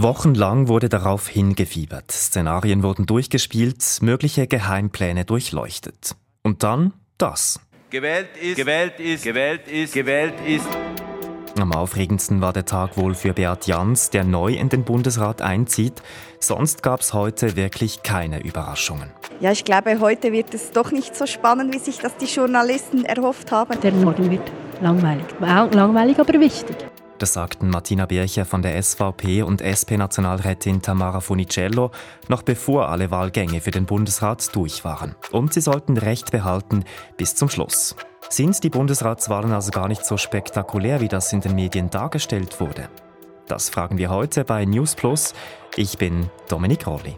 Wochenlang wurde darauf hingefiebert. Szenarien wurden durchgespielt, mögliche Geheimpläne durchleuchtet. Und dann das. Gewählt ist, gewählt ist, gewählt ist, gewählt ist. Am aufregendsten war der Tag wohl für Beat Jans, der neu in den Bundesrat einzieht. Sonst gab es heute wirklich keine Überraschungen. Ja, ich glaube, heute wird es doch nicht so spannend, wie sich das die Journalisten erhofft haben. Der Norden wird langweilig. Langweilig, aber wichtig. Das sagten Martina Bircher von der SVP und SP-Nationalrätin Tamara Funicello, noch bevor alle Wahlgänge für den Bundesrat durch waren. Und sie sollten Recht behalten bis zum Schluss. Sind die Bundesratswahlen also gar nicht so spektakulär, wie das in den Medien dargestellt wurde? Das fragen wir heute bei News Plus. Ich bin Dominik Rolli.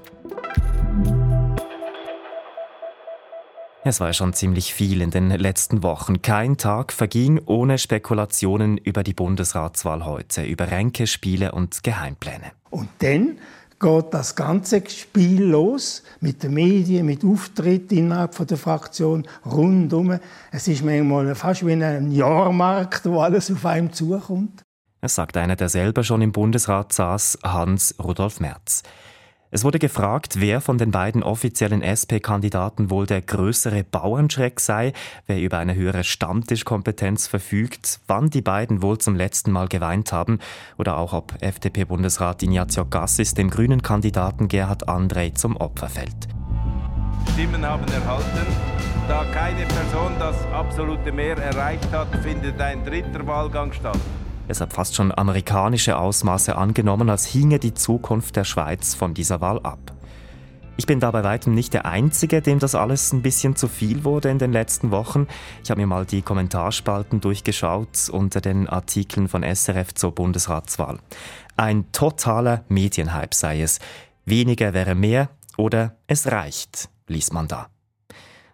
Es war schon ziemlich viel in den letzten Wochen. Kein Tag verging ohne Spekulationen über die Bundesratswahl heute, über Ränke, Spiele und Geheimpläne. Und dann geht das ganze Spiel los mit den Medien, mit Auftritten innerhalb der Fraktion, rundum. Es ist manchmal fast wie ein Jahrmarkt, wo alles auf einem zukommt. Das sagt einer, der selber schon im Bundesrat saß, Hans Rudolf Merz. Es wurde gefragt, wer von den beiden offiziellen SP-Kandidaten wohl der größere Bauernschreck sei, wer über eine höhere Stammtischkompetenz verfügt, wann die beiden wohl zum letzten Mal geweint haben oder auch ob FDP-Bundesrat Ignazio Gassis dem grünen Kandidaten Gerhard André zum Opfer fällt. Stimmen haben erhalten. Da keine Person das absolute Mehr erreicht hat, findet ein dritter Wahlgang statt. Es hat fast schon amerikanische Ausmaße angenommen, als hinge die Zukunft der Schweiz von dieser Wahl ab. Ich bin da bei weitem nicht der Einzige, dem das alles ein bisschen zu viel wurde in den letzten Wochen. Ich habe mir mal die Kommentarspalten durchgeschaut unter den Artikeln von SRF zur Bundesratswahl. Ein totaler Medienhype sei es. Weniger wäre mehr oder es reicht, liest man da.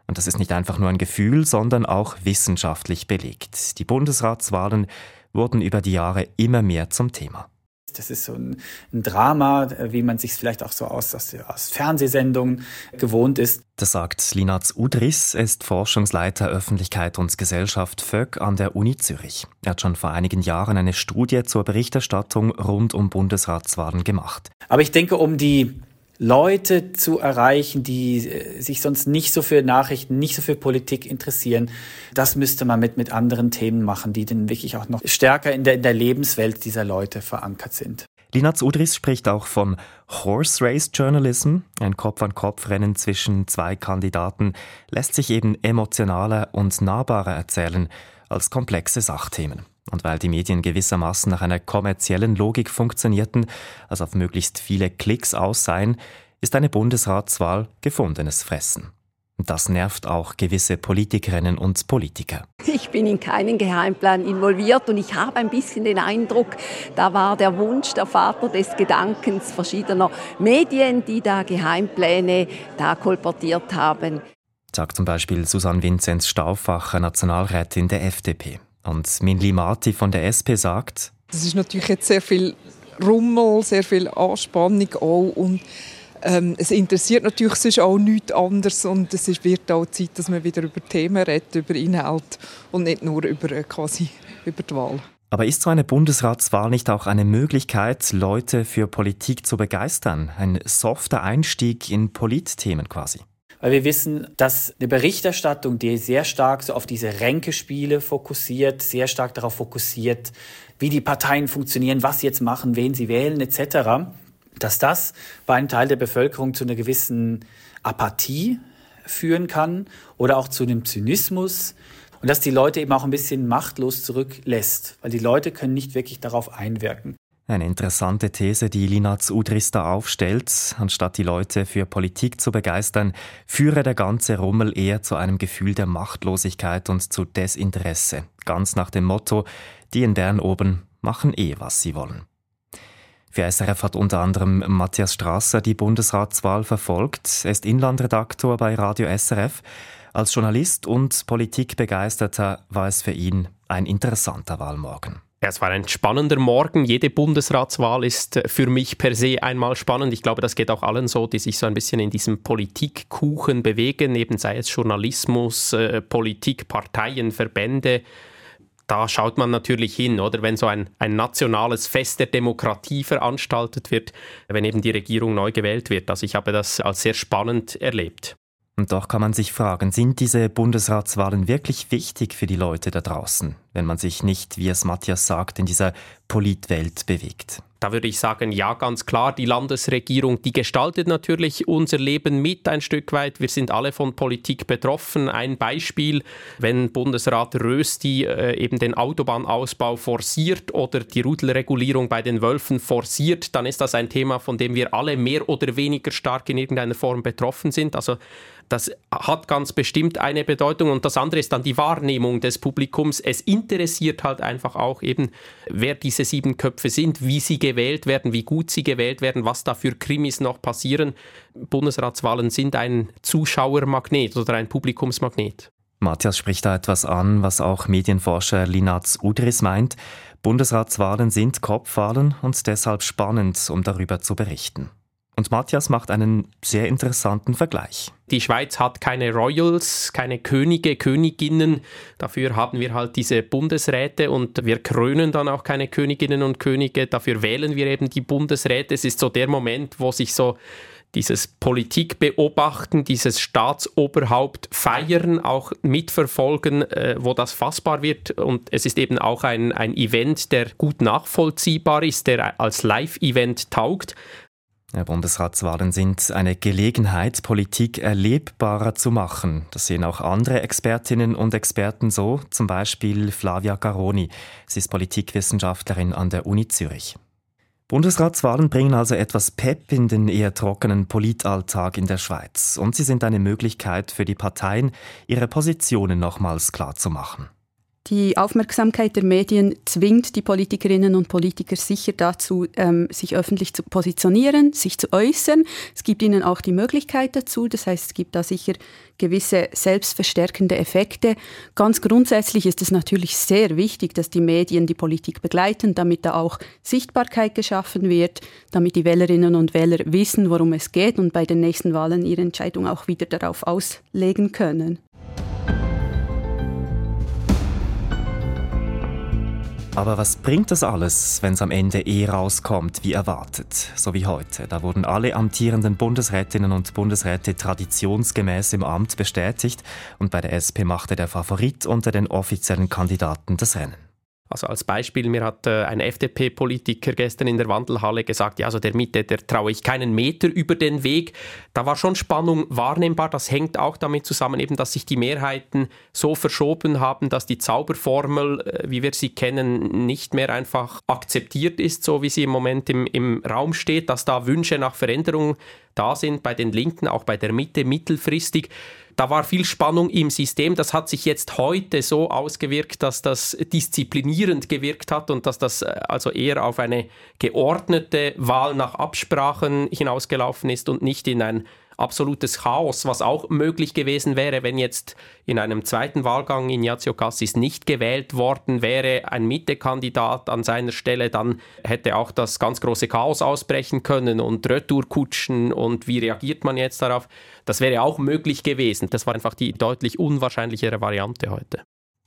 Und das ist nicht einfach nur ein Gefühl, sondern auch wissenschaftlich belegt. Die Bundesratswahlen wurden über die Jahre immer mehr zum Thema. Das ist so ein, ein Drama, wie man sich vielleicht auch so aus, aus, aus, Fernsehsendungen gewohnt ist. Das sagt Linaz Udris, er ist Forschungsleiter Öffentlichkeit und Gesellschaft VÖG an der Uni Zürich. Er hat schon vor einigen Jahren eine Studie zur Berichterstattung rund um Bundesratswahlen gemacht. Aber ich denke, um die Leute zu erreichen, die äh, sich sonst nicht so für Nachrichten, nicht so für Politik interessieren. Das müsste man mit, mit anderen Themen machen, die dann wirklich auch noch stärker in der, in der Lebenswelt dieser Leute verankert sind. Linaz Udris spricht auch von Horse Race Journalism. Ein Kopf-an-Kopf-Rennen zwischen zwei Kandidaten lässt sich eben emotionaler und nahbarer erzählen als komplexe Sachthemen. Und weil die Medien gewissermaßen nach einer kommerziellen Logik funktionierten, also auf möglichst viele Klicks aus seien, ist eine Bundesratswahl gefundenes Fressen. Das nervt auch gewisse Politikerinnen und Politiker. Ich bin in keinen Geheimplan involviert und ich habe ein bisschen den Eindruck, da war der Wunsch der Vater des Gedankens verschiedener Medien, die da Geheimpläne da kolportiert haben. Sagt zum Beispiel Susanne Vinzenz Stauffacher, Nationalrätin der FDP. Und Minli Marti von der SP sagt, es ist natürlich jetzt sehr viel Rummel, sehr viel Anspannung auch und ähm, es interessiert natürlich sonst auch nichts anderes und es wird auch Zeit, dass man wieder über Themen redet, über Inhalt und nicht nur über, äh, quasi über die Wahl. Aber ist so eine Bundesratswahl nicht auch eine Möglichkeit, Leute für Politik zu begeistern? Ein softer Einstieg in Politthemen quasi? Weil wir wissen, dass eine Berichterstattung, die sehr stark so auf diese Ränkespiele fokussiert, sehr stark darauf fokussiert, wie die Parteien funktionieren, was sie jetzt machen, wen sie wählen etc., dass das bei einem Teil der Bevölkerung zu einer gewissen Apathie führen kann oder auch zu einem Zynismus und dass die Leute eben auch ein bisschen machtlos zurücklässt, weil die Leute können nicht wirklich darauf einwirken. Eine interessante These, die Linaz Udris da aufstellt. Anstatt die Leute für Politik zu begeistern, führe der ganze Rummel eher zu einem Gefühl der Machtlosigkeit und zu Desinteresse. Ganz nach dem Motto, die in deren oben machen eh, was sie wollen. Für SRF hat unter anderem Matthias Strasser die Bundesratswahl verfolgt. Er ist Inlandredaktor bei Radio SRF. Als Journalist und Politikbegeisterter war es für ihn ein interessanter Wahlmorgen. Es war ein spannender Morgen. Jede Bundesratswahl ist äh, für mich per se einmal spannend. Ich glaube, das geht auch allen so, die sich so ein bisschen in diesem Politikkuchen bewegen, eben sei es Journalismus, äh, Politik, Parteien, Verbände. da schaut man natürlich hin, oder wenn so ein, ein nationales Fest der Demokratie veranstaltet wird, wenn eben die Regierung neu gewählt wird. Also ich habe das als sehr spannend erlebt. Und doch kann man sich fragen, sind diese Bundesratswahlen wirklich wichtig für die Leute da draußen, wenn man sich nicht, wie es Matthias sagt, in dieser Politwelt bewegt? Da würde ich sagen, ja, ganz klar, die Landesregierung, die gestaltet natürlich unser Leben mit ein Stück weit. Wir sind alle von Politik betroffen. Ein Beispiel, wenn Bundesrat Rösti äh, eben den Autobahnausbau forciert oder die Rudelregulierung bei den Wölfen forciert, dann ist das ein Thema, von dem wir alle mehr oder weniger stark in irgendeiner Form betroffen sind. Also das hat ganz bestimmt eine Bedeutung und das andere ist dann die Wahrnehmung des Publikums. Es interessiert halt einfach auch eben, wer diese sieben Köpfe sind, wie sie gewählt werden, wie gut sie gewählt werden, was da für Krimis noch passieren. Bundesratswahlen sind ein Zuschauermagnet oder ein Publikumsmagnet. Matthias spricht da etwas an, was auch Medienforscher Linaz Udris meint. Bundesratswahlen sind Kopfwahlen und deshalb spannend, um darüber zu berichten. Und Matthias macht einen sehr interessanten Vergleich. Die Schweiz hat keine Royals, keine Könige, Königinnen. Dafür haben wir halt diese Bundesräte und wir krönen dann auch keine Königinnen und Könige. Dafür wählen wir eben die Bundesräte. Es ist so der Moment, wo sich so dieses Politikbeobachten, dieses Staatsoberhaupt feiern, auch mitverfolgen, äh, wo das fassbar wird. Und es ist eben auch ein, ein Event, der gut nachvollziehbar ist, der als Live-Event taugt. Bundesratswahlen sind eine Gelegenheit, Politik erlebbarer zu machen. Das sehen auch andere Expertinnen und Experten so, zum Beispiel Flavia Garoni. Sie ist Politikwissenschaftlerin an der Uni Zürich. Bundesratswahlen bringen also etwas Pep in den eher trockenen Politalltag in der Schweiz und sie sind eine Möglichkeit für die Parteien, ihre Positionen nochmals klarzumachen. Die Aufmerksamkeit der Medien zwingt die Politikerinnen und Politiker sicher dazu, ähm, sich öffentlich zu positionieren, sich zu äußern. Es gibt ihnen auch die Möglichkeit dazu. Das heißt, es gibt da sicher gewisse selbstverstärkende Effekte. Ganz grundsätzlich ist es natürlich sehr wichtig, dass die Medien die Politik begleiten, damit da auch Sichtbarkeit geschaffen wird, damit die Wählerinnen und Wähler wissen, worum es geht und bei den nächsten Wahlen ihre Entscheidung auch wieder darauf auslegen können. Aber was bringt das alles, wenn es am Ende eh rauskommt, wie erwartet? So wie heute. Da wurden alle amtierenden Bundesrätinnen und Bundesräte traditionsgemäß im Amt bestätigt und bei der SP machte der Favorit unter den offiziellen Kandidaten das Rennen. Also als Beispiel, mir hat äh, ein FDP-Politiker gestern in der Wandelhalle gesagt, ja, also der Mitte, der traue ich keinen Meter über den Weg. Da war schon Spannung wahrnehmbar. Das hängt auch damit zusammen, eben, dass sich die Mehrheiten so verschoben haben, dass die Zauberformel, äh, wie wir sie kennen, nicht mehr einfach akzeptiert ist, so wie sie im Moment im, im Raum steht, dass da Wünsche nach Veränderung da sind bei den Linken, auch bei der Mitte mittelfristig. Da war viel Spannung im System. Das hat sich jetzt heute so ausgewirkt, dass das disziplinierend gewirkt hat und dass das äh, also eher auf eine geordnete Wahl nach Absprachen hinausgelaufen ist und nicht in ein absolutes Chaos, was auch möglich gewesen wäre, wenn jetzt in einem zweiten Wahlgang Ignazio Cassis nicht gewählt worden wäre, ein Mittekandidat an seiner Stelle, dann hätte auch das ganz große Chaos ausbrechen können und Retourkutschen und wie reagiert man jetzt darauf? Das wäre auch möglich gewesen. Das war einfach die deutlich unwahrscheinlichere Variante heute.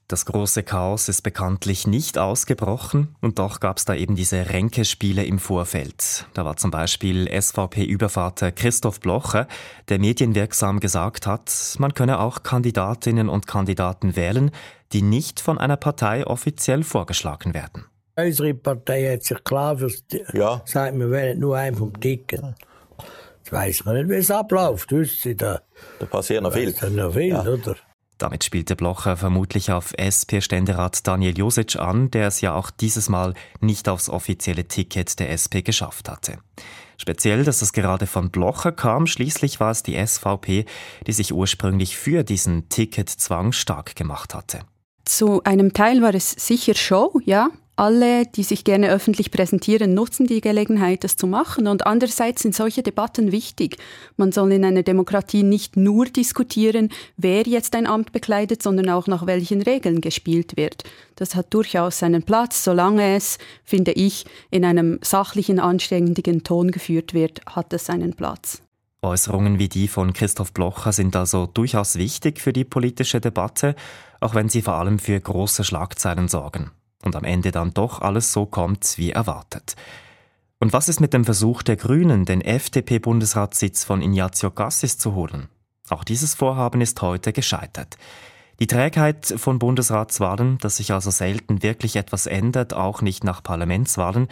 Das große Chaos ist bekanntlich nicht ausgebrochen und doch gab es da eben diese Ränkespiele im Vorfeld. Da war zum Beispiel SVP-Übervater Christoph Blocher, der medienwirksam gesagt hat, man könne auch Kandidatinnen und Kandidaten wählen, die nicht von einer Partei offiziell vorgeschlagen werden. Unsere Partei hat sich klar für ja. sagt, wir wählen nur einen vom Ticket. Jetzt weiss man nicht, wie es abläuft. Da, da passiert noch viel. Da noch viel, ja. oder? Damit spielte Blocher vermutlich auf SP-Ständerat Daniel Josic an, der es ja auch dieses Mal nicht aufs offizielle Ticket der SP geschafft hatte. Speziell, dass es gerade von Blocher kam, schließlich war es die SVP, die sich ursprünglich für diesen Ticketzwang stark gemacht hatte. Zu einem Teil war es sicher Show, ja, alle, die sich gerne öffentlich präsentieren, nutzen die Gelegenheit, das zu machen. Und andererseits sind solche Debatten wichtig. Man soll in einer Demokratie nicht nur diskutieren, wer jetzt ein Amt bekleidet, sondern auch nach welchen Regeln gespielt wird. Das hat durchaus seinen Platz, solange es, finde ich, in einem sachlichen, anständigen Ton geführt wird, hat es seinen Platz. Äußerungen wie die von Christoph Blocher sind also durchaus wichtig für die politische Debatte, auch wenn sie vor allem für große Schlagzeilen sorgen und am Ende dann doch alles so kommt wie erwartet. Und was ist mit dem Versuch der Grünen, den FDP-Bundesratssitz von Ignazio Cassis zu holen? Auch dieses Vorhaben ist heute gescheitert. Die Trägheit von Bundesratswahlen, dass sich also selten wirklich etwas ändert, auch nicht nach Parlamentswahlen,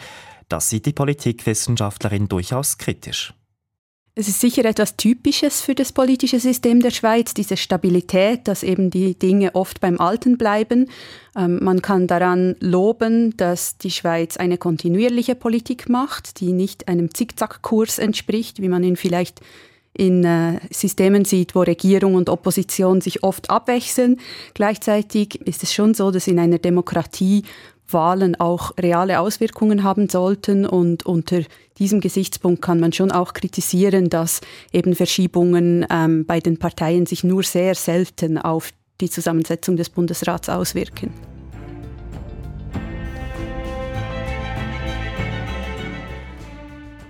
das sieht die Politikwissenschaftlerin durchaus kritisch. Es ist sicher etwas Typisches für das politische System der Schweiz, diese Stabilität, dass eben die Dinge oft beim Alten bleiben. Ähm, man kann daran loben, dass die Schweiz eine kontinuierliche Politik macht, die nicht einem Zickzackkurs entspricht, wie man ihn vielleicht in äh, Systemen sieht, wo Regierung und Opposition sich oft abwechseln. Gleichzeitig ist es schon so, dass in einer Demokratie Wahlen auch reale Auswirkungen haben sollten. Und unter diesem Gesichtspunkt kann man schon auch kritisieren, dass eben Verschiebungen ähm, bei den Parteien sich nur sehr selten auf die Zusammensetzung des Bundesrats auswirken.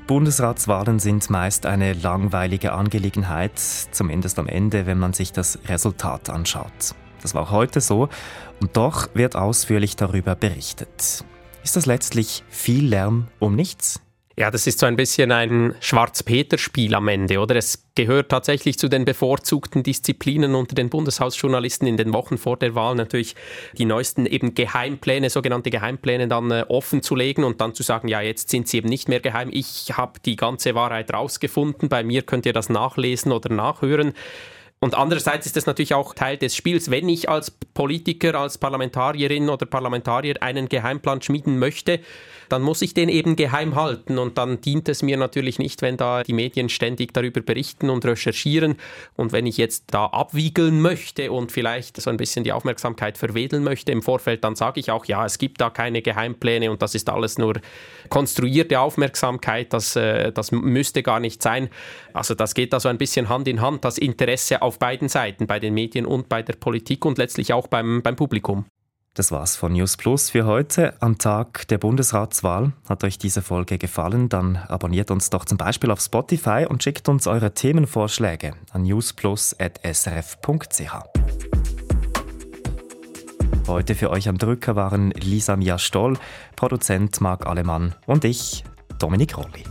Bundesratswahlen sind meist eine langweilige Angelegenheit, zumindest am Ende, wenn man sich das Resultat anschaut. Das war auch heute so und doch wird ausführlich darüber berichtet. Ist das letztlich viel Lärm um nichts? Ja, das ist so ein bisschen ein Schwarz-Peter-Spiel am Ende, oder? Es gehört tatsächlich zu den bevorzugten Disziplinen unter den Bundeshausjournalisten in den Wochen vor der Wahl natürlich die neuesten eben Geheimpläne, sogenannte Geheimpläne dann äh, offen zu legen und dann zu sagen, ja, jetzt sind sie eben nicht mehr geheim. Ich habe die ganze Wahrheit rausgefunden. Bei mir könnt ihr das nachlesen oder nachhören. Und andererseits ist es natürlich auch Teil des Spiels, wenn ich als Politiker, als Parlamentarierin oder Parlamentarier einen Geheimplan schmieden möchte, dann muss ich den eben geheim halten. Und dann dient es mir natürlich nicht, wenn da die Medien ständig darüber berichten und recherchieren. Und wenn ich jetzt da abwiegeln möchte und vielleicht so ein bisschen die Aufmerksamkeit verwedeln möchte im Vorfeld, dann sage ich auch, ja, es gibt da keine Geheimpläne und das ist alles nur konstruierte Aufmerksamkeit. Das, äh, das müsste gar nicht sein. Also das geht da so ein bisschen Hand in Hand, das Interesse auf beiden Seiten, bei den Medien und bei der Politik und letztlich auch beim, beim Publikum. Das war's von News Plus für heute. Am Tag der Bundesratswahl. Hat euch diese Folge gefallen? Dann abonniert uns doch zum Beispiel auf Spotify und schickt uns eure Themenvorschläge an newsplus.srf.ch. Heute für euch am Drücker waren Lisa Mia Stoll, Produzent Marc Alemann und ich, Dominik Rolli.